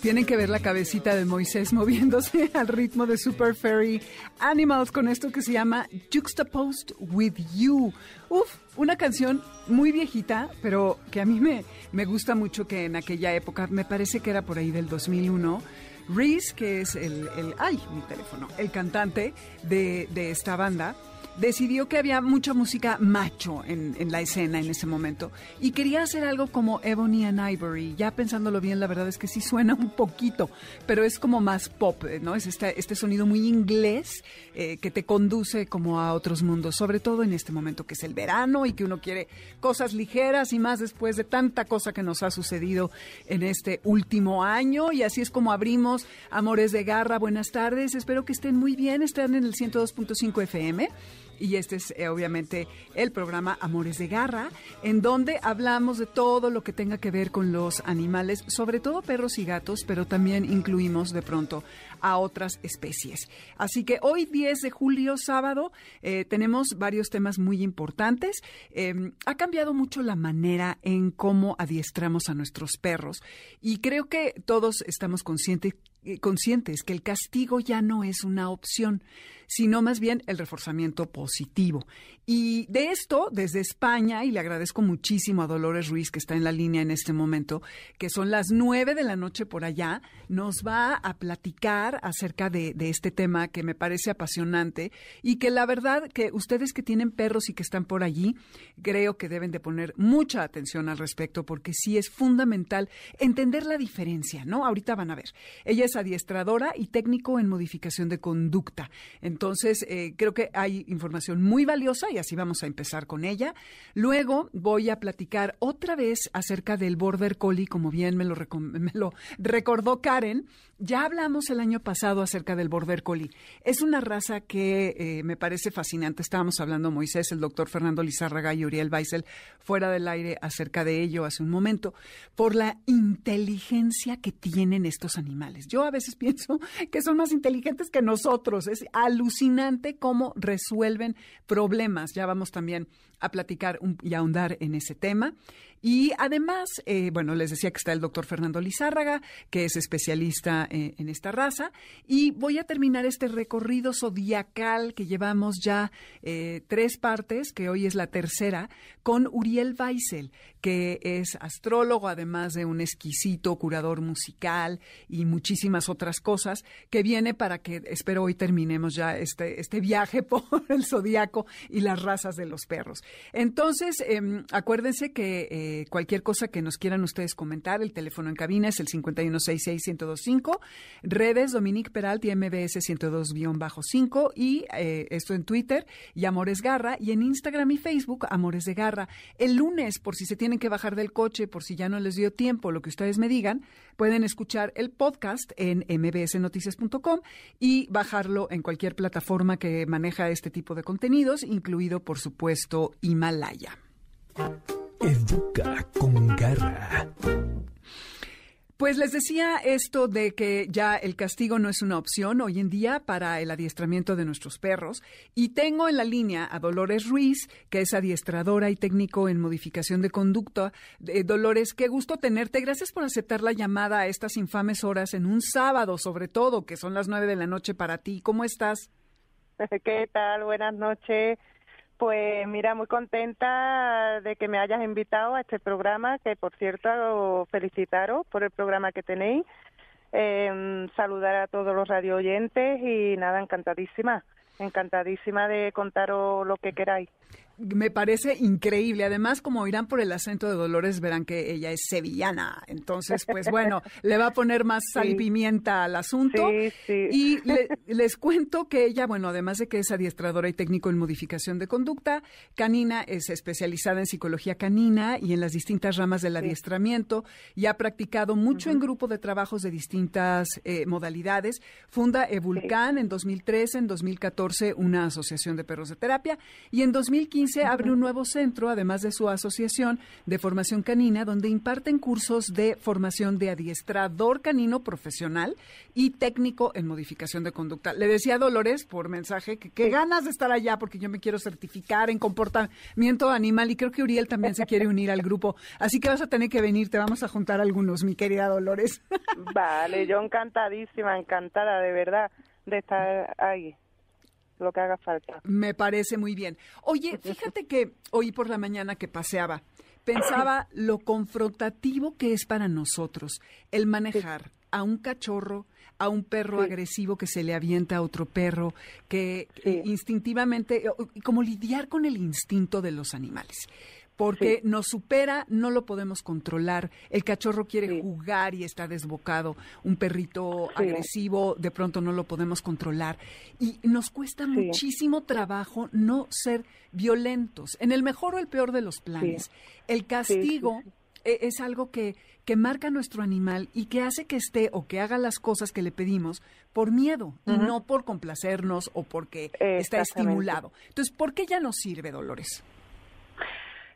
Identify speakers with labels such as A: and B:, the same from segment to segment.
A: Tienen que ver la cabecita de Moisés moviéndose al ritmo de Super Fairy Animals con esto que se llama Juxtaposed with You. Uf, una canción muy viejita, pero que a mí me, me gusta mucho que en aquella época, me parece que era por ahí del 2001, Reese, que es el, el ay, mi teléfono, el cantante de, de esta banda, decidió que había mucha música macho en, en, la escena en ese momento y quería hacer algo como Ebony and Ivory. Ya pensándolo bien, la verdad es que sí suena un poquito, pero es como más pop, ¿no? Es este, este sonido muy inglés eh, que te conduce como a otros mundos, sobre todo en este momento que es el verano y que uno quiere cosas ligeras y más después de tanta cosa que nos ha sucedido en este último año. Y así es como abrimos Amores de Garra. Buenas tardes, espero que estén muy bien, están en el 102.5 FM y este es eh, obviamente el programa Amores de Garra, en donde hablamos de todo lo que tenga que ver con los animales, sobre todo perros y gatos, pero también incluimos de pronto a otras especies. Así que hoy 10 de julio, sábado, eh, tenemos varios temas muy importantes. Eh, ha cambiado mucho la manera en cómo adiestramos a nuestros perros y creo que todos estamos conscientes conscientes que el castigo ya no es una opción, sino más bien el reforzamiento positivo. Y de esto, desde España, y le agradezco muchísimo a Dolores Ruiz, que está en la línea en este momento, que son las nueve de la noche por allá, nos va a platicar acerca de, este tema que me parece apasionante y que la verdad que ustedes que tienen perros y que están por allí, creo que deben de poner mucha atención al respecto porque sí es fundamental entender la diferencia, ¿no? Ahorita van a ver. Ella es adiestradora y técnico en modificación de conducta. Eh, creo que hay información muy valiosa y así vamos a empezar con ella. Luego voy a platicar otra vez acerca del Border Collie, como bien me lo, lo recordó Karen. Ya hablamos el año pasado acerca del Border Collie. Es una raza que eh, me parece fascinante. Estábamos hablando Moisés, el doctor Fernando Lizárraga y Uriel Weissel fuera del aire acerca de ello hace un momento, por la inteligencia que tienen estos animales. Yo a veces pienso que son más inteligentes que nosotros. Es alucinante cómo resuelven problemas. Ya vamos también a platicar y ahondar en ese tema. Y además, eh, bueno, les decía que está el doctor Fernando Lizárraga, que es especialista en, en, esta raza. Y voy a terminar este recorrido zodiacal que llevamos ya eh, tres partes, que hoy es la tercera, con Uriel Weissel, que es astrólogo, además de un exquisito curador musical y muchísimas otras cosas, que viene para que, espero hoy terminemos ya este, este viaje por el zodiaco y las razas de los perros. Entonces, eh, acuérdense que eh, cualquier cosa que nos quieran ustedes comentar, el teléfono en cabina es el 5166-1025, redes Dominique Peralta MBS 102-5 y eh, esto en Twitter y Amores Garra. Y en Instagram y Facebook Amores de Garra. El lunes, por si se tienen que bajar del coche, por si ya no les dio tiempo, lo que ustedes me digan, pueden escuchar el podcast en mbsnoticias.com y bajarlo en cualquier plataforma que maneja este tipo de contenidos, incluido, por supuesto, Himalaya.
B: Educa con garra.
A: Pues les decía esto de que ya el castigo no es una opción hoy en día para el adiestramiento de nuestros perros. Y tengo en la línea a Dolores Ruiz, que es adiestradora y técnico en modificación de conducta. Eh, Dolores, qué gusto tenerte. Gracias por aceptar la llamada a estas infames horas en un sábado, sobre todo, que son las nueve de la noche para ti. ¿Cómo estás?
C: ¿Qué tal? Buenas noches. Pues mira, muy contenta de que me hayas invitado a este programa, que por cierto felicitaros por el programa que tenéis, eh, saludar a todos los radio oyentes y nada, encantadísima, encantadísima de contaros lo que queráis
A: me parece increíble. Además, como oirán por el acento de Dolores, verán que ella es sevillana. Entonces, pues bueno, le va a poner más sal y pimienta al asunto.
C: Sí, sí.
A: Y le, les cuento que ella, bueno, además de que es adiestradora y técnico en modificación de conducta, canina es especializada en psicología canina y en las distintas ramas del adiestramiento y ha practicado mucho uh -huh. en grupo de trabajos de distintas eh, modalidades. Funda Evulcan en 2013, en 2014 una asociación de perros de terapia y en 2015 Monse abre un nuevo centro, además de su asociación de formación canina, donde imparten cursos de formación de adiestrador canino profesional y técnico en modificación de conducta. Le decía a Dolores por mensaje que qué ganas de estar allá porque yo me quiero certificar en comportamiento animal y creo que Uriel también se quiere unir al grupo. Así que vas a tener que venir, te vamos a juntar algunos, mi querida Dolores.
C: Vale, yo encantadísima, encantada de verdad de estar ahí lo que haga falta.
A: Me parece muy bien. Oye, fíjate que hoy por la mañana que paseaba, pensaba lo confrontativo que es para nosotros el manejar a un cachorro, a un perro agresivo que se le avienta a otro perro, que instintivamente, como lidiar con el instinto de los animales porque nos supera, no lo podemos controlar. El cachorro quiere jugar y está desbocado. Un perrito agresivo, de pronto no lo podemos controlar. Y nos cuesta muchísimo trabajo no ser violentos, en el mejor o el peor de los planes. El castigo e, es algo que, que marca nuestro animal y que hace que esté o que haga las cosas que le pedimos por miedo y no por complacernos o porque está estimulado. Entonces, ¿por qué ya no sirve, Dolores?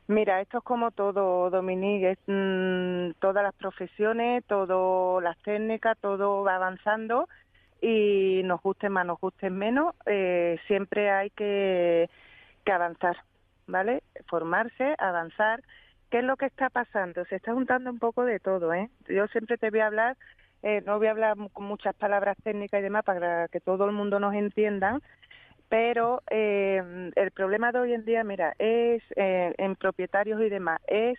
C: Mira, esto es como todo, Dominique, mm, todas las profesiones, todas las técnicas, todo va avanzando y nos gusten más, nos gusten menos, eh, siempre hay que, que avanzar, ¿vale? Formarse, avanzar. ¿Qué es lo que está pasando? Se está juntando un poco de todo, ¿eh? Yo siempre te voy a hablar, eh, no voy a hablar con muchas palabras técnicas y demás para que todo el mundo nos entienda, pero eh, el problema de hoy en día, mira, es eh, en propietarios y demás, es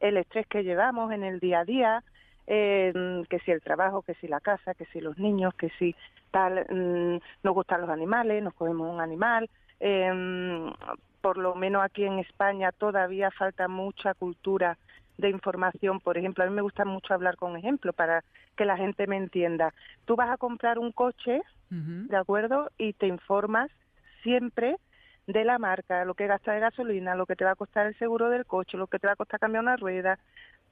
C: el estrés que llevamos en el día a día, eh, que si el trabajo, que si la casa, que si los niños, que si tal, mm, nos gustan los animales, nos cogemos un animal. Em, por lo menos aquí en España todavía falta mucha cultura de información. Por ejemplo, a mí me gusta mucho hablar con ejemplos para que la gente me entienda. Tú vas a comprar un coche, ¿de acuerdo? Y te informas siempre de la marca, lo que gasta de gasolina, lo que te va a costar el seguro del coche, lo que te va a costar cambiar una rueda,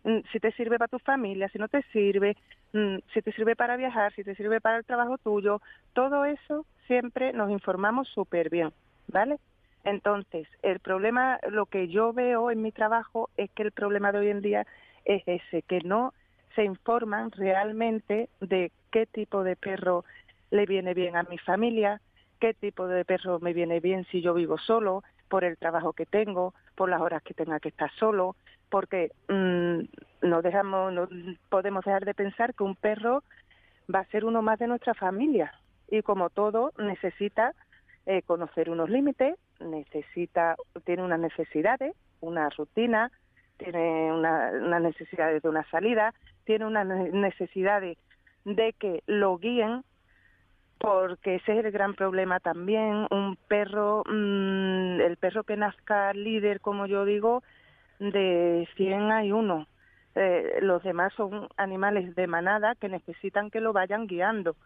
C: mm, si te sirve para tu familia, si no te sirve, mm, si te sirve para viajar, si te sirve para el trabajo tuyo, todo eso siempre nos informamos súper bien, ¿vale? Entonces, el problema, lo que yo veo en mi trabajo es que el problema de hoy en día es ese, que no se informan realmente de qué tipo de perro le viene bien a mi familia, qué tipo de perro me viene bien si yo vivo solo, por el trabajo que tengo, por las horas que tenga que estar solo, porque mm, no dejamos, no podemos dejar de pensar que un perro va a ser uno más de nuestra familia. Y como todo necesita eh, conocer unos límites, necesita, tiene unas necesidades, una rutina, tiene unas una necesidades de una salida, tiene unas necesidades de que lo guíen porque ese es el gran problema también. Un perro, mm, el perro que nazca líder, como yo digo, de 100 hay uno. Eh, los demás son animales de manada que necesitan que lo vayan guiando.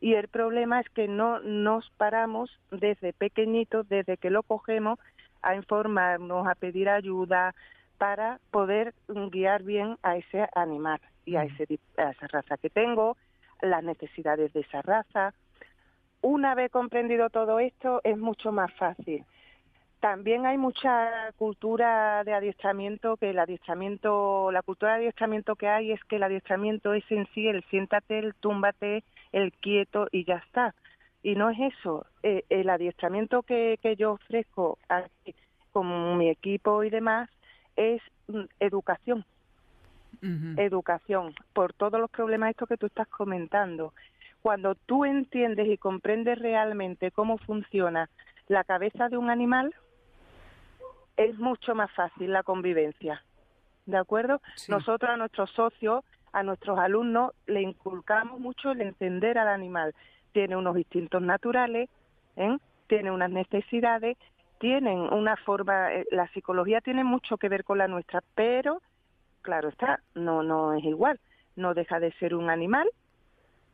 C: Y el problema es que no nos paramos desde pequeñitos, desde que lo cogemos, a informarnos, a pedir ayuda para poder guiar bien a ese animal y a, ese, a esa raza que tengo, las necesidades de esa raza. Una vez comprendido todo esto, es mucho más fácil. También hay mucha cultura de adiestramiento, que el adiestramiento, la cultura de adiestramiento que hay es que el adiestramiento es en sí el siéntate, el túmbate, el quieto y ya está. Y no es eso. Eh, el adiestramiento que, que yo ofrezco aquí, con mi equipo y demás es mm, educación educación, por todos los problemas estos que tú estás comentando. Cuando tú entiendes y comprendes realmente cómo funciona la cabeza de un animal, es mucho más fácil la convivencia. ¿De acuerdo? Nosotros a nuestros socios, a nuestros alumnos, le inculcamos mucho el entender al animal. Tiene unos instintos naturales, ¿eh? tiene unas necesidades, tienen una forma, eh, la psicología tiene mucho que ver con la nuestra, pero claro está, no, no es igual. No deja de ser un animal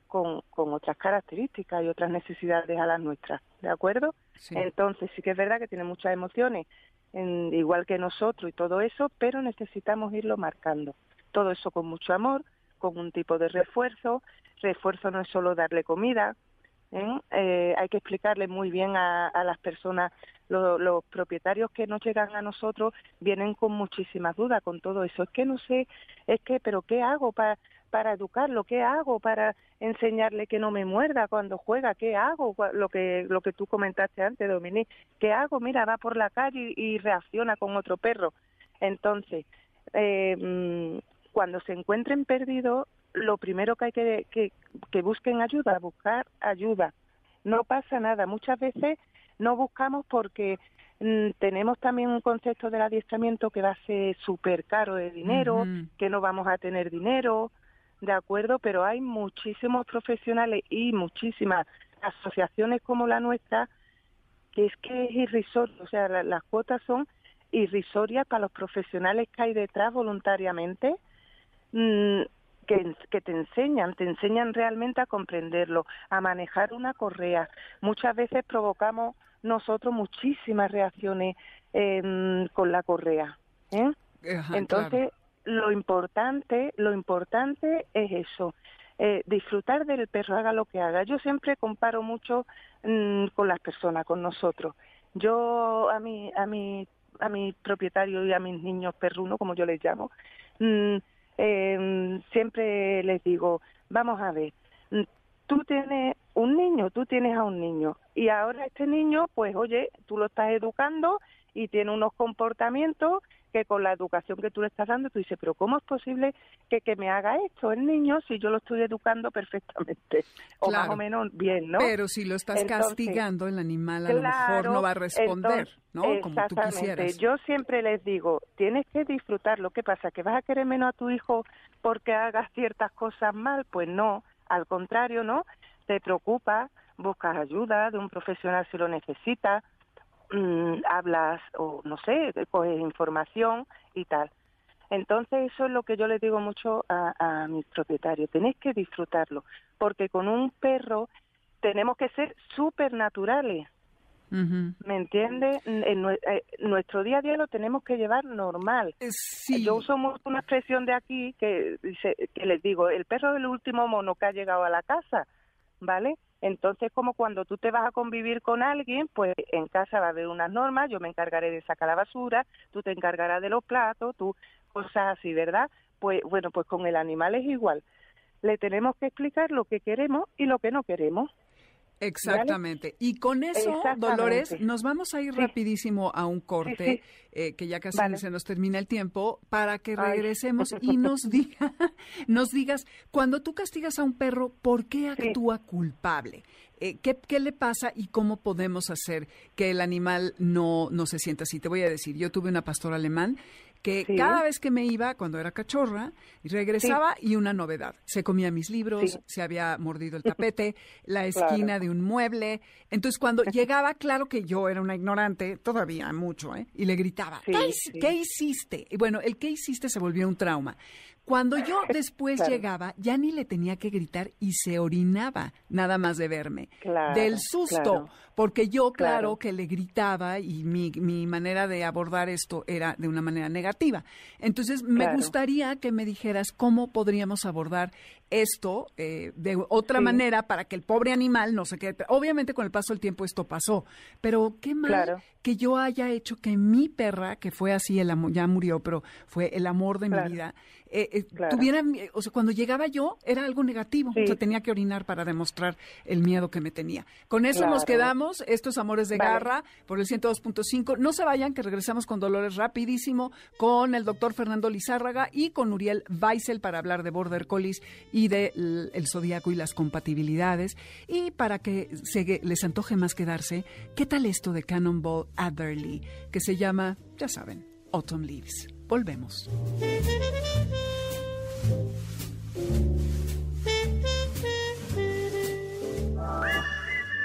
C: con, con otras características y otras necesidades a las nuestras, ¿de acuerdo? Entonces sí que es verdad que tiene muchas emociones, en, igual que nosotros y todo eso, pero necesitamos irlo marcando. Todo eso con mucho amor, con un tipo de refuerzo. Refuerzo no es solo darle comida, ¿eh? Eh, hay que explicarle muy bien a, a, las personas los propietarios que nos llegan a nosotros vienen con muchísimas dudas con todo eso. Es que no sé, es que, pero ¿qué hago para para educarlo? ¿Qué hago para enseñarle que no me muerda cuando juega? ¿Qué hago? Lo que lo que tú comentaste antes, Dominique. ¿Qué hago? Mira, va por la calle y, reacciona con otro perro. Entonces, eh, mm, cuando se encuentren perdidos, lo primero que hay que, que, que busquen ayuda, buscar ayuda. No pasa nada. Muchas veces no buscamos porque mm, tenemos también un concepto del adiestramiento que va a ser súper caro de dinero, que no vamos a tener dinero, ¿de acuerdo? Pero hay muchísimos profesionales y muchísimas asociaciones como la nuestra que es que es irrisorio, o sea, las cuotas son irrisorias para los profesionales que hay detrás voluntariamente. Mm, que, te enseñan, te enseñan realmente a comprenderlo, a manejar una correa. Muchas veces provocamos nosotros muchísimas reacciones em, con la correa. ¿eh? Entonces, lo importante, lo importante es eso, eh, disfrutar del perro, haga lo que haga. Yo siempre comparo mucho mm, con las personas, con nosotros. Yo a mi, a mi, a mi propietario y a mis niños perrunos, como yo les llamo, mm, eh, siempre les digo, vamos a ver, tú tienes un niño, tú tienes a un niño y ahora este niño, pues oye, tú lo estás educando y tiene unos comportamientos que con la educación que tú le estás dando, tú dices, pero ¿cómo es posible que, que me haga esto el niño si yo lo estoy educando perfectamente? O más o menos bien, ¿no?
A: Pero si lo estás castigando, el animal a lo mejor no va a responder, ¿no? Como tú quisieras.
C: Yo siempre les digo, tienes que disfrutar. Lo que pasa, que vas a querer menos a tu hijo porque hagas ciertas cosas mal, pues no. Al contrario, ¿no? Te preocupa, buscas ayuda de un profesional si lo necesitas, Mm, hablas o no sé, coges información y tal. Entonces eso es lo que yo le digo mucho a, mis propietarios, tenéis que disfrutarlo, porque con un perro tenemos que ser súper naturales. ¿Me entiende? En, eh, nuestro día a día lo tenemos que llevar normal.
A: Eh,
C: yo uso mucho una expresión de aquí que dice que les digo, el perro es el último mono que ha llegado a la casa, ¿vale? Entonces, como cuando tú te vas a convivir con alguien, pues en casa va a haber unas normas, yo me encargaré de sacar la basura, tú te encargarás de los platos, tú cosas así, ¿verdad? Pues bueno, pues con el animal es igual. Le tenemos que explicar lo que queremos y lo que no queremos.
A: Exactamente. Y con eso, Dolores, nos vamos a ir rapidísimo a un corte, eh, que ya casi se nos termina el tiempo, para que regresemos y nos diga, nos digas, cuando tú castigas a un perro, ¿por qué actúa culpable? Eh, ¿qué, ¿qué, le pasa y cómo podemos hacer que el animal no, no se sienta así? Te voy a decir, yo tuve una pastora alemán que cada vez que me iba, cuando era cachorra, regresaba y una novedad. Se comía mis libros, se había mordido el tapete, la esquina de un mueble. Entonces, cuando llegaba, claro que yo era una ignorante, todavía mucho, ¿eh? Y le gritaba, ¿qué hiciste? Y bueno, el qué hiciste se volvió un trauma. Cuando yo después llegaba, ya ni le tenía que gritar y se orinaba nada más de verme. del susto. Porque yo, claro, que le gritaba y mi, mi, manera de abordar esto era de una manera negativa. Entonces, me gustaría que me dijeras cómo podríamos abordar esto eh, de otra manera para que el pobre animal no se quede. Obviamente, con el paso del tiempo esto pasó, pero qué mal que yo haya hecho que mi perra, que fue así, el amor, ya murió, pero fue el amor de mi vida, eh, eh, tuviera, o sea, cuando llegaba yo era algo negativo, o sea, tenía que orinar para demostrar el miedo que me tenía. Con eso nos quedamos, estos amores de garra por el 102.5. No se vayan, que regresamos con Dolores rapidísimo con el doctor Fernando Lizárraga y con Uriel Weissel para hablar de Border Collies y de el zodiaco y las compatibilidades. Y para que se, les antoje más quedarse, ¿qué tal esto de Cannonball Adderley que se llama, ya saben, Autumn Leaves? Volvemos.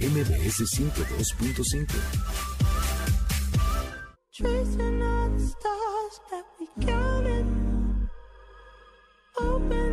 B: MBS 102.5.
A: tracing all the stars that we counted. This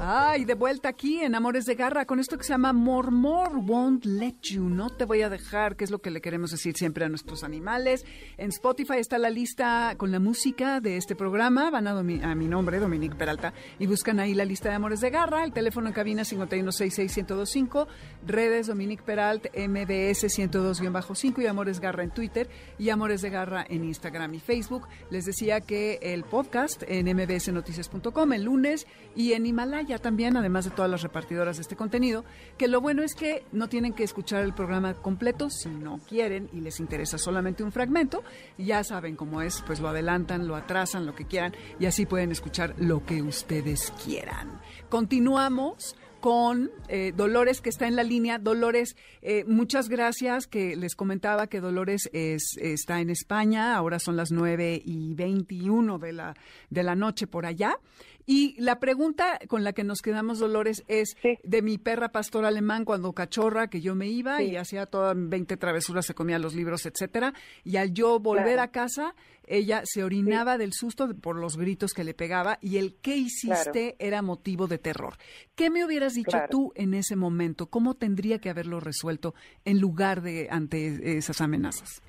A: Ay, de vuelta aquí en Amores de Garra con esto que se llama More More Won't Let You. No te voy a dejar, que es lo que le queremos decir siempre a nuestros animales. En Spotify está la lista con la música de este programa. Van a, mi nombre, Dominique Peralta, y buscan ahí la lista de Amores de Garra. El teléfono en cabina 5166125. Redes Dominique Peralt, MBS 102-5 y Amores Garra en Twitter y Amores de Garra en Instagram y Facebook. Les decía que el podcast en mbsnoticias.com el lunes y en Himalaya también, además de todas las repartidoras de este contenido, que lo bueno es que no tienen que escuchar el programa completo si no quieren y les interesa solamente un fragmento. Ya saben cómo es, pues lo adelantan, lo atrasan, lo que quieran y así pueden escuchar lo que ustedes quieran. Continuamos con eh, Dolores que está en la línea. Dolores, eh, muchas gracias que les comentaba que Dolores es, está en España, ahora son las 9 y 21 de la, de la noche por allá. Y la pregunta con la que nos quedamos, Dolores, es
C: Sí.
A: de mi perra pastor alemán cuando cachorra, que yo me iba y hacía todas 20 travesuras, se comía los libros, etcétera. Y al yo volver
C: Claro.
A: a casa, ella se orinaba del susto por los gritos que le pegaba y el qué hiciste era motivo de terror. ¿Qué me hubieras dicho
C: Claro.
A: tú en ese momento? ¿Cómo tendría que haberlo resuelto en lugar de ante esas amenazas?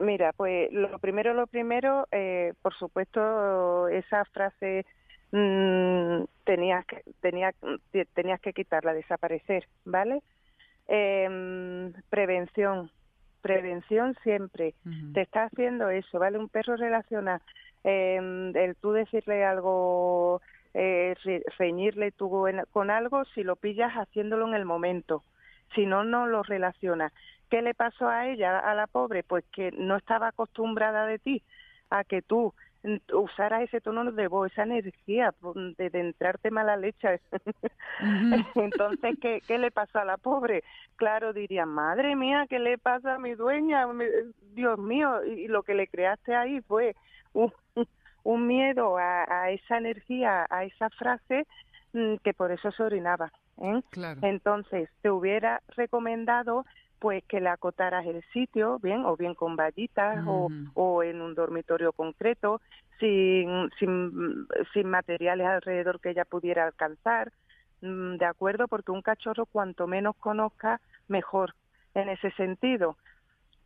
C: Mira, pues lo primero, lo primero, eh, por supuesto, esa frase mm, tenías que tenías, te- tenías que quitarla, desaparecer, ¿vale? Em, prevención, prevención siempre. Te está haciendo eso, ¿vale? Un perro relaciona em, el tú decirle algo, eh, re- reñirle tú en- con algo, si lo pillas haciéndolo en el momento. Si no, no lo relaciona. ¿Qué le pasó a ella, a la pobre? Pues que no estaba acostumbrada de ti a que tú usaras ese tono de voz, esa energía mm, de, de entrarte mala leche. Entonces, ¿qué, ¿qué le pasó a la pobre? Claro, diría, madre mía, ¿qué le pasa a mi dueña? Dios mío, y lo que le creaste ahí fue un, un miedo a, a esa energía, a esa frase, mm, que por eso se orinaba. ¿eh?
A: Claro.
C: Entonces, te hubiera recomendado pues que le acotaras el sitio, bien, o bien con vallitas o, o en un dormitorio concreto, sin, sin, sin materiales alrededor que ella pudiera alcanzar, mm, ¿de acuerdo? Porque un cachorro cuanto menos conozca, mejor en ese sentido.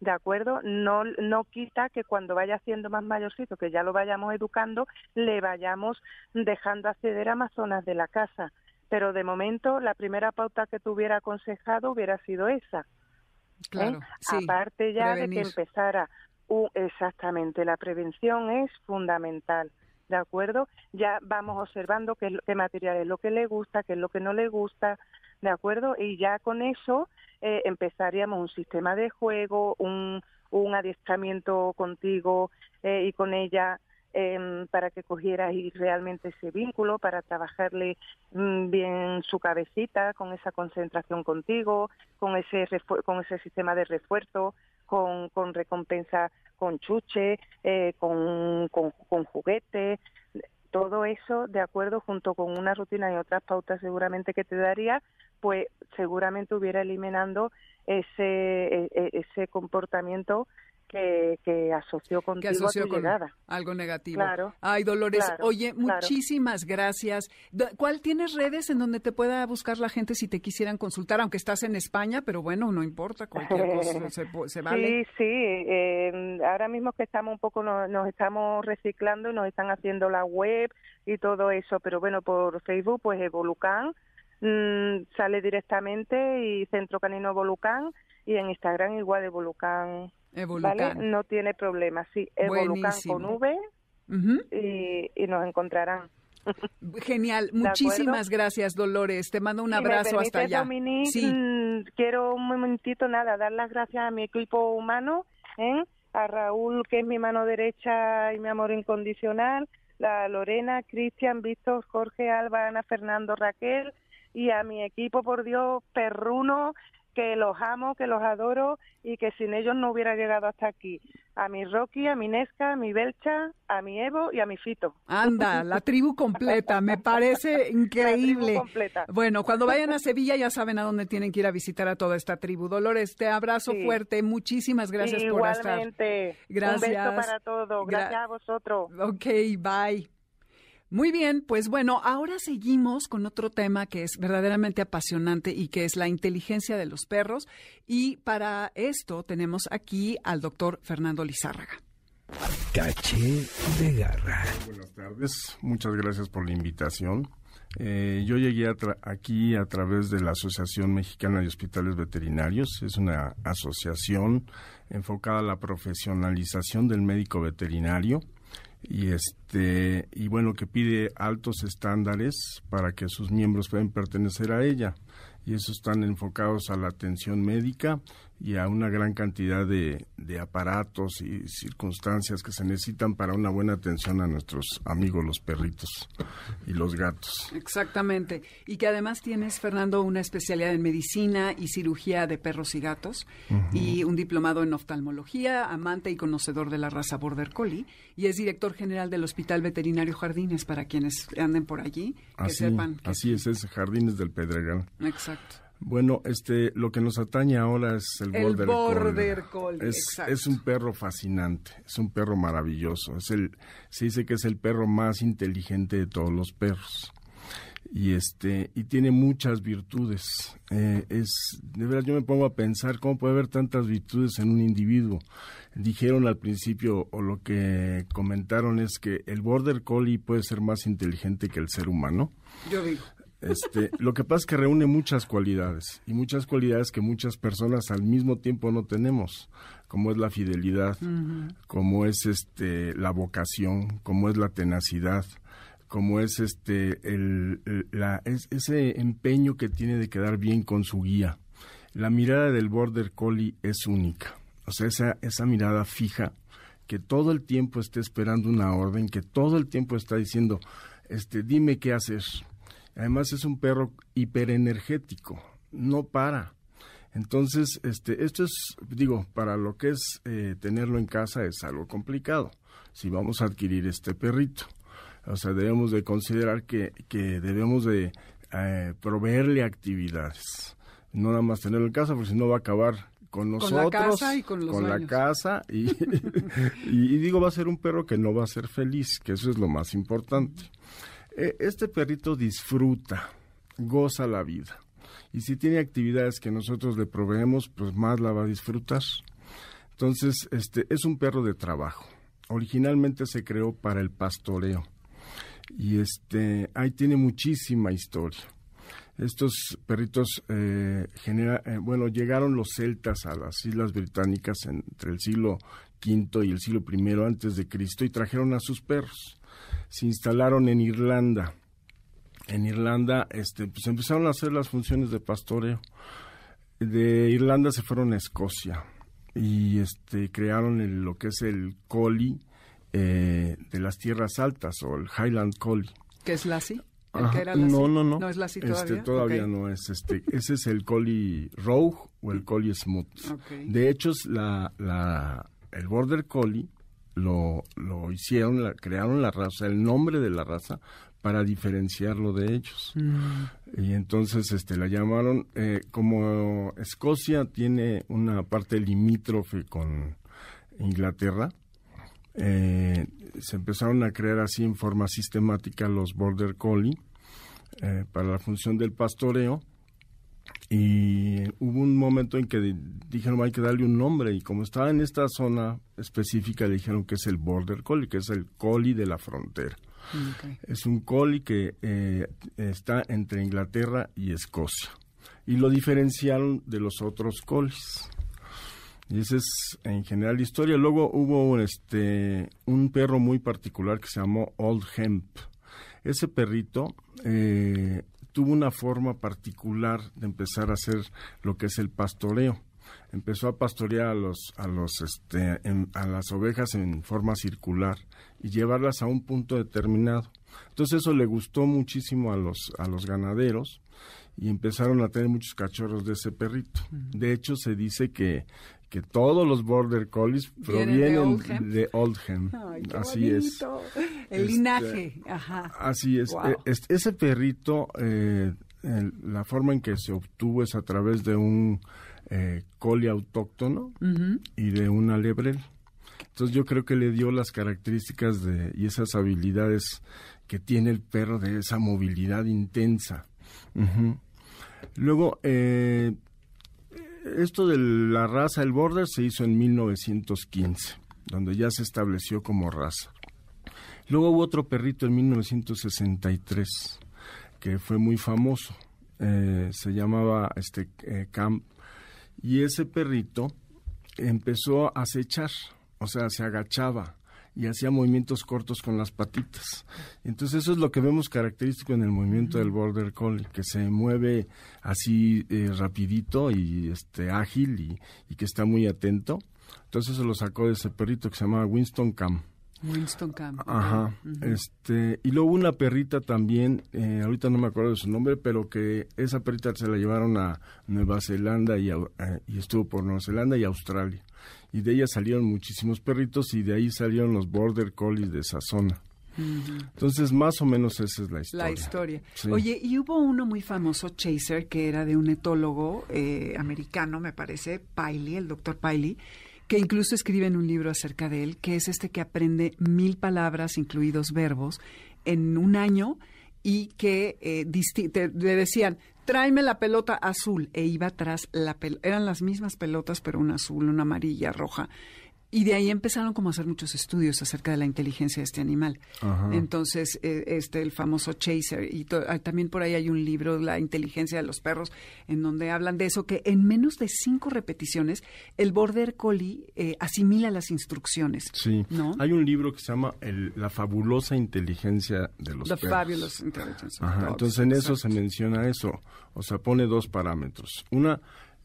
C: ¿De acuerdo? No, no quita que cuando vaya siendo más mayorcito, que ya lo vayamos educando, le vayamos dejando acceder a más zonas de la casa. Pero de momento, la primera pauta que te hubiera aconsejado hubiera sido esa. ¿Eh?
A: Sí.
C: Aparte ya de que empezara exactamente la prevención es fundamental. ¿De acuerdo? Ya vamos observando qué material es lo que le gusta, qué es lo que no le gusta, ¿de acuerdo? Y ya con eso eh, empezaríamos un sistema de juego, un, un adiestramiento contigo eh, y con ella em, para que cogieras y realmente ese vínculo, para trabajarle mm, bien su cabecita, con esa concentración contigo, con ese con ese sistema de refuerzo, con, recompensa con chuche, eh, con, con, juguetes, todo eso de acuerdo junto con una rutina y otras pautas seguramente que te daría, pues seguramente hubiera eliminando ese e- e- ese comportamiento que, que asoció
A: que
C: contigo
A: asoció
C: a tu
A: con
C: llegada.
A: algo negativo.
C: Claro,
A: Ay, Dolores,
C: claro,
A: oye,
C: claro.
A: muchísimas gracias. ¿Cuál tienes redes en donde te pueda buscar la gente si te quisieran consultar? Aunque estás en España, pero bueno, no importa, cualquier cosa se, se vale.
C: Sí, sí. eh, ahora mismo que estamos un poco, nos, nos estamos reciclando y nos están haciendo la web y todo eso, pero bueno, por Facebook, pues Evolucan mm, sale directamente y Centro Canino Evolucan y en Instagram igual Evolucan,
A: Evolucan.
C: ¿vale? No tiene problema, sí, Evolucan
A: Buenísimo.
C: con V y, y nos encontrarán.
A: Genial, muchísimas gracias, Dolores. Te mando un
C: Si me
A: abrazo hasta allá.
C: Dominique,
A: Sí,
C: mm, quiero un momentito, nada, dar las gracias a mi equipo humano, ¿eh? a Raúl, que es mi mano derecha y mi amor incondicional, la Lorena, Cristian, Víctor, Jorge, Alba, Ana, Fernando, Raquel, y a mi equipo, por Dios, perruno, que los amo, que los adoro y que sin ellos no hubiera llegado hasta aquí. a mi Rocky, a mi Nesca, a mi Belcha, a mi Evo y a mi Fito.
A: Anda, la tribu completa, me parece increíble.
C: La tribu completa.
A: Bueno, cuando vayan a Sevilla ya saben a dónde tienen que ir a visitar a toda esta tribu. Dolores, te abrazo
C: Sí.
A: fuerte, muchísimas gracias por estar.
C: Igualmente.
A: Gracias.
C: Un beso para todos.
A: Gra-
C: Gracias a vosotros.
A: Ok, bye. Muy bien, pues bueno, ahora seguimos con otro tema que es verdaderamente apasionante y que es la inteligencia de los perros. Y para esto tenemos aquí al doctor Fernando Lizárraga.
B: Caché de garra.
D: Buenas tardes, muchas gracias por la invitación. Eh, yo llegué a tra- aquí a través de la Asociación Mexicana de Hospitales Veterinarios. Es una asociación enfocada a la profesionalización del médico veterinario y este y bueno que pide altos estándares para que sus miembros puedan pertenecer a ella. Y eso están enfocados a la atención médica y a una gran cantidad de, de aparatos y circunstancias que se necesitan para una buena atención a nuestros amigos los perritos y los gatos.
A: Exactamente. Y que además tienes, Fernando, una especialidad en medicina y cirugía de perros y gatos y un diplomado en oftalmología, amante y conocedor de la raza Border Collie y es director general del Hospital Veterinario Jardines para quienes anden por allí, que
D: Así,
A: sepan. que-
D: así es, es Jardines del Pedregal.
A: Exacto.
D: Bueno, este, lo que nos atañe ahora es el,
A: El
D: Border,
A: Border
D: Collie.
A: Collie,
D: Es, es un perro fascinante, es un perro maravilloso. Es el, se dice que es el perro más inteligente de todos los perros. Y este, y tiene muchas virtudes. Eh, es, de verdad, yo me pongo a pensar cómo puede haber tantas virtudes en un individuo. Dijeron al principio, o lo que comentaron es que el Border Collie puede ser más inteligente que el ser humano.
A: Yo digo.
D: Este, lo que pasa es que reúne muchas cualidades y muchas cualidades que muchas personas al mismo tiempo no tenemos, como es la fidelidad, como es este la vocación, como es la tenacidad, como es este el, el- la, es- ese empeño que tiene de quedar bien con su guía. La mirada del border collie es única, o sea esa esa mirada fija que todo el tiempo está esperando una orden, que todo el tiempo está diciendo, este, dime qué hacer. Además es un perro hiperenergético, no para. Entonces, este, esto es, digo, para lo que es eh, tenerlo en casa es algo complicado. Si vamos a adquirir este perrito, o sea, debemos de considerar que, que debemos de eh, proveerle actividades, no nada más tenerlo en casa, porque si no va a acabar con
A: Con la
D: nosotros,
A: casa y con los
D: la
A: dueños.
D: casa y, y, y digo va a ser un perro que no va a ser feliz, que eso es lo más importante. Este perrito disfruta, goza la vida. Y si tiene actividades que nosotros le proveemos, pues más la va a disfrutar. Entonces, este es un perro de trabajo. Originalmente se creó para el pastoreo. Y este ahí tiene muchísima historia. Estos perritos, eh, genera- eh, bueno, llegaron los celtas a las islas británicas entre el siglo V y el siglo I antes de Cristo y trajeron a sus perros. Se instalaron en Irlanda. En Irlanda, este, pues empezaron a hacer las funciones de pastoreo. De Irlanda se fueron a Escocia y este crearon el- lo que es el collie eh, de las tierras altas o el Highland Collie.
A: ¿Qué es
D: Ajá,
A: que era?
D: No, no, no.
A: ¿No es Lassie
D: Este,
A: todavía?
D: todavía
A: Ok.
D: no es. Este, ese es el Collie Rogue o el Collie Smooth.
A: Ok.
D: De hecho, es la, la, el Border Collie lo, lo hicieron, la, crearon la raza, el nombre de la raza, para diferenciarlo de ellos.
A: Mm.
D: Y entonces este, la llamaron, eh, como Escocia tiene una parte limítrofe con Inglaterra, eh, se empezaron a crear así en forma sistemática los Border Collie eh, para la función del pastoreo. Y hubo un momento en que di- dijeron hay que darle un nombre y como estaba en esta zona específica le dijeron que es el Border Collie, que es el collie de la frontera.
A: Ok.
D: Es un collie que eh, está entre Inglaterra y Escocia. Y lo diferenciaron de los otros collies. Y esa es en general la historia. Luego hubo este un perro muy particular que se llamó Old Hemp. Ese perrito eh, tuvo una forma particular de empezar a hacer lo que es el pastoreo. Empezó a pastorear a los a los este en- a las ovejas en forma circular y llevarlas a un punto determinado. Entonces eso le gustó muchísimo a los a los ganaderos y empezaron a tener muchos cachorros de ese perrito. De hecho se dice que que todos los Border Collies provienen de
A: Oldham. así es. El este, linaje, ajá.
D: Así es. E, ese perrito, eh, la forma en que se obtuvo es a través de un eh, collie autóctono y de una lebrel. Entonces yo creo que le dio las características de, y esas habilidades que tiene el perro de esa movilidad intensa. Luego, eh, esto de la raza, el border, se hizo en 1915, donde ya se estableció como raza. Luego hubo otro perrito en 1963, que fue muy famoso. Eh, se llamaba este eh, Camp. Y ese perrito empezó a acechar, o sea, se agachaba y hacía movimientos cortos con las patitas. Entonces eso es lo que vemos característico en el movimiento del border collie, que se mueve así eh, rapidito y este ágil y, y, que está muy atento. Entonces se lo sacó de ese perrito que se llamaba Winston Cam.
A: Winston Camp.
D: Ajá. Este, y luego una perrita también, eh, ahorita no me acuerdo de su nombre, pero que esa perrita se la llevaron a Nueva Zelanda y, eh, y estuvo por Nueva Zelanda y Australia. Y de ella salieron muchísimos perritos y de ahí salieron los Border Collies de esa zona. Entonces, más o menos esa es la historia.
A: La historia. Oye, y hubo uno muy famoso, Chaser, que era de un etólogo eh, americano, me parece, Piley, el doctor Piley, que incluso escribe en un libro acerca de él, que es este que aprende mil palabras, incluidos verbos, en un año y que eh, le decían, tráeme la pelota azul, e iba tras la pelota, eran las mismas pelotas, pero una azul, una amarilla, roja. Y de ahí empezaron como a hacer muchos estudios acerca de la inteligencia de este animal. Entonces, eh, este, el famoso Chaser, y ah, también por ahí hay un libro, La inteligencia de los perros, en donde hablan de eso, que en menos de cinco repeticiones, el Border Collie eh, asimila las instrucciones.
D: Sí, ¿no? hay un libro que se llama La fabulosa inteligencia de los
A: The
D: perros.
A: Fabulous Intelligence.
D: entonces en eso se menciona eso, o sea, pone dos parámetros. Una,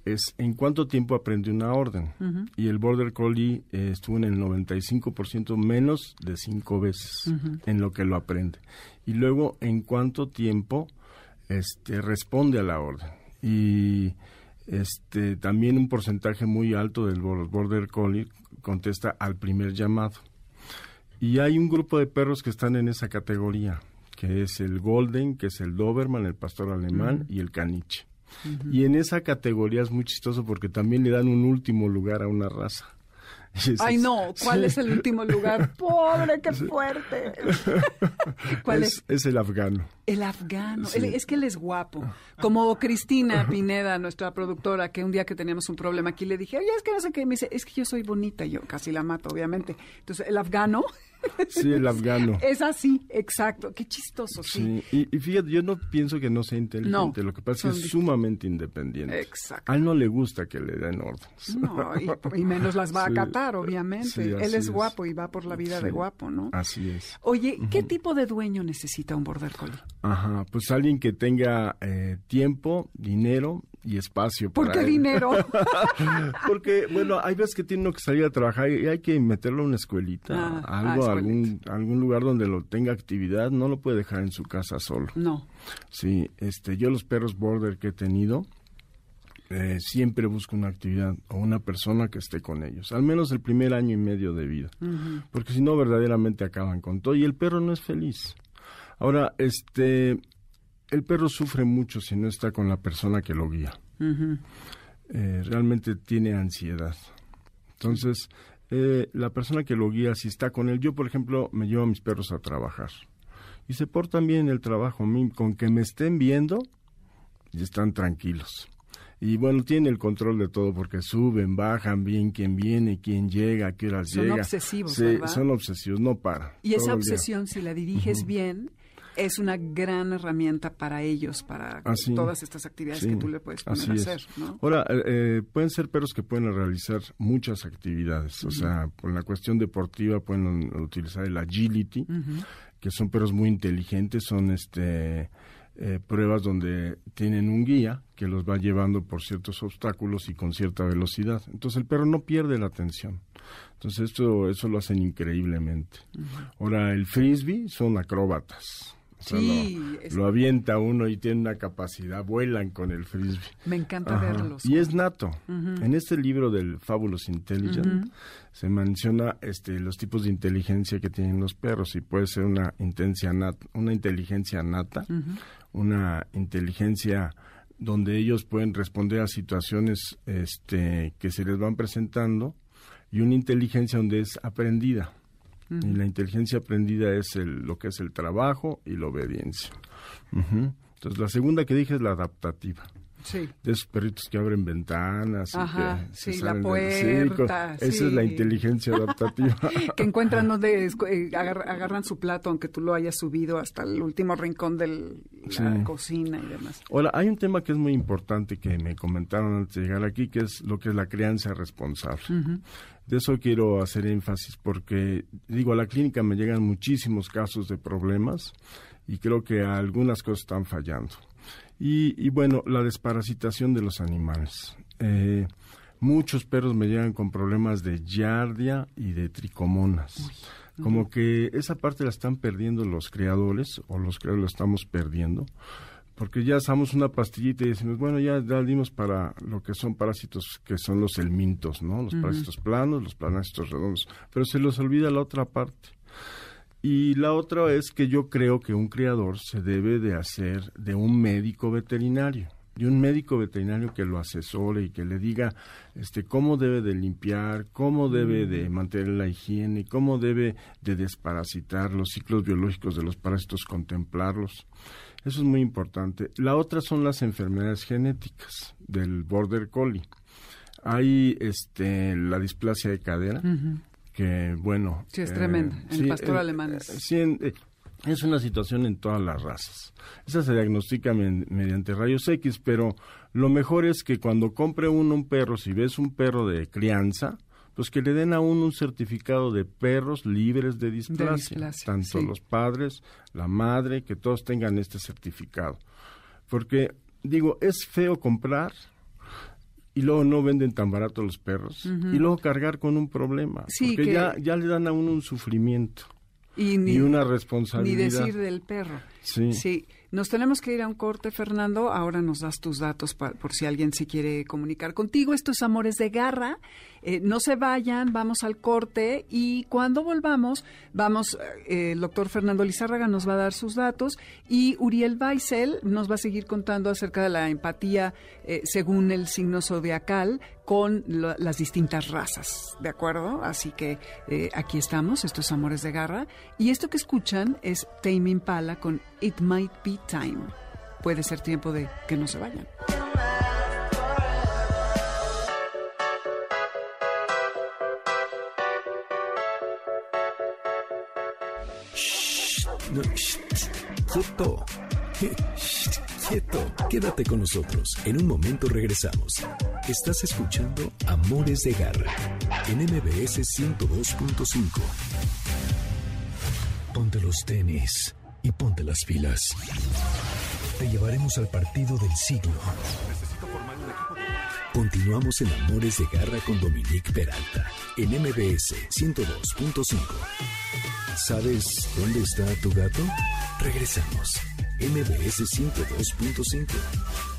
D: es en cuánto tiempo aprende una orden. Y el Border Collie eh, estuvo en el 95% menos de cinco veces en lo que lo aprende. Y luego, en cuánto tiempo este, responde a la orden. Y este, también un porcentaje muy alto del Border Collie contesta al primer llamado. Y hay un grupo de perros que están en esa categoría, que es el Golden, que es el Doberman, el pastor alemán y el caniche. Y en esa categoría es muy chistoso porque también le dan un último lugar a una raza.
A: Ay, no, ¿cuál es el último lugar? Pobre, qué fuerte.
D: ¿Cuál es, es? el afgano.
A: El afgano. es que él es guapo. Como Cristina Pineda, nuestra productora, que un día que teníamos un problema aquí le dije, oye, es que no sé qué. Me dice, es que yo soy bonita. yo casi la mato, obviamente. Entonces, el afgano
D: Sí, el afgano.
A: Es así, exacto. Qué chistoso, sí.
D: Y, fíjate, yo no pienso que no sea inteligente. lo que pasa es que es sumamente independiente. Exacto. A él no le gusta que le den órdenes.
A: No, y, menos las va a acatar, obviamente. él es, guapo y va por la vida de guapo, ¿no?
D: Así es.
A: Oye, ¿qué tipo de dueño necesita un border collie?
D: Ajá, pues alguien que tenga eh, tiempo, dinero y espacio.
A: ¿Por qué dinero?
D: Porque, bueno, hay veces que tiene que salir a trabajar y hay que meterlo a una escuelita, ah, algo, ah, algún, algún lugar donde lo tenga actividad, no lo puede dejar en su casa solo.
A: No.
D: Sí, este, yo los perros border que he tenido, eh, siempre busco una actividad o una persona que esté con ellos, al menos el primer año y medio de vida, porque si no verdaderamente acaban con todo y el perro no es feliz. Ahora, este, el perro sufre mucho si no está con la persona que lo guía. Eh, realmente tiene ansiedad. Entonces, eh, la persona que lo guía, si está con él, yo por ejemplo me llevo a mis perros a trabajar y se portan bien en el trabajo, con que me estén viendo y están tranquilos. Y bueno, tienen el control de todo porque suben, bajan bien quién viene, quién llega, qué horas llega.
A: Son obsesivos,
D: sí, Son obsesivos, no paran.
A: Y esa obsesión, si la diriges bien, es una gran herramienta para ellos, para todas estas actividades que tú le puedes poner a hacer.
D: Ahora, eh, eh, pueden ser perros que pueden realizar muchas actividades, o sea, por la cuestión deportiva pueden utilizar el agility, que son perros muy inteligentes, son este eh, pruebas donde tienen un guía que los va llevando por ciertos obstáculos y con cierta velocidad. Entonces el perro no pierde la atención. Entonces esto eso lo hacen increíblemente. Ahora el frisbee son acróbatas
A: sí,
D: lo, avienta uno y tiene una capacidad, vuelan con el frisbee.
A: Me encanta verlos.
D: Y es nato. En este libro del Fabulous Intelligent se menciona este, los tipos de inteligencia que tienen los perros y puede ser una, una inteligencia nata, una inteligencia donde ellos pueden responder a situaciones este, que se les van presentando y una inteligencia donde es aprendida. Y la inteligencia aprendida es el, lo que es el trabajo y la obediencia. Entonces, la segunda que dije es la adaptativa.
A: Sí.
D: De esos perritos que abren ventanas.
A: Ajá, sí, la puerta.
D: Esa es la inteligencia adaptativa.
A: que encuentran donde eh, agarran su plato, aunque tú lo hayas subido hasta el último rincón de la cocina y demás.
D: Hola, hay un tema que es muy importante que me comentaron antes de llegar aquí, que es lo que es la crianza responsable. De eso quiero hacer énfasis porque, digo, a la clínica me llegan muchísimos casos de problemas y creo que algunas cosas están fallando. Y, bueno, la desparasitación de los animales. Eh, muchos perros me llegan con problemas de yardia y de tricomonas. Como que esa parte la están perdiendo los criadores, o los criadores la estamos perdiendo, porque ya usamos una pastillita y decimos, bueno, ya, ya dimos para lo que son parásitos, que son los elmintos, ¿no? Los parásitos planos, los parásitos redondos, pero se los olvida la otra parte. Y la otra es que yo creo que un criador se debe de hacer de un médico veterinario, de un médico veterinario que lo asesore y que le diga este cómo debe de limpiar, cómo debe de mm. mantener la higiene, cómo debe de desparasitar los ciclos biológicos de los parásitos, contemplarlos. Eso es muy importante. La otra son las enfermedades genéticas del border collie. Hay este la displasia de cadera, que bueno...
A: Sí, es tremendo, en el pastor alemán.
D: Sí, eh, es una situación en todas las razas. Esa se diagnostica mediante rayos X, pero lo mejor es que cuando compre uno un perro, si ves un perro de crianza, pues que le den a uno un certificado de perros libres de displasia, tanto los padres, la madre, que todos tengan este certificado. Porque digo, es feo comprar y luego no venden tan barato los perros y luego cargar con un problema porque ya ya le dan a uno un sufrimiento y, ni, una responsabilidad.
A: ni decir del perro. Sí. sí. Nos tenemos que ir a un corte Fernando. Ahora nos das tus datos por si alguien se quiere comunicar contigo. Estos amores de garra eh, no se vayan, vamos al corte y cuando volvamos, vamos, eh, el doctor Fernando Lizárraga nos va a dar sus datos y Uriel Weissel nos va a seguir contando acerca de la empatía eh, según el signo zodiacal con las distintas razas, ¿de acuerdo? Así que aquí estamos, estos amores de garra. Y esto que escuchan es Tame Impala con It Might Be Time. Puede ser tiempo de que no se vayan.
B: Quieto. Quieto. Quédate con nosotros. En un momento regresamos. Estás escuchando Amores de Garra en MBS 102.5. Ponte los tenis y ponte las pilas. Te llevaremos al partido del siglo. Continuamos en Amores de Garra con Dominique Peralta en MBS 102.5. ¿Sabes dónde está tu gato? Regresamos. MBS 102.5.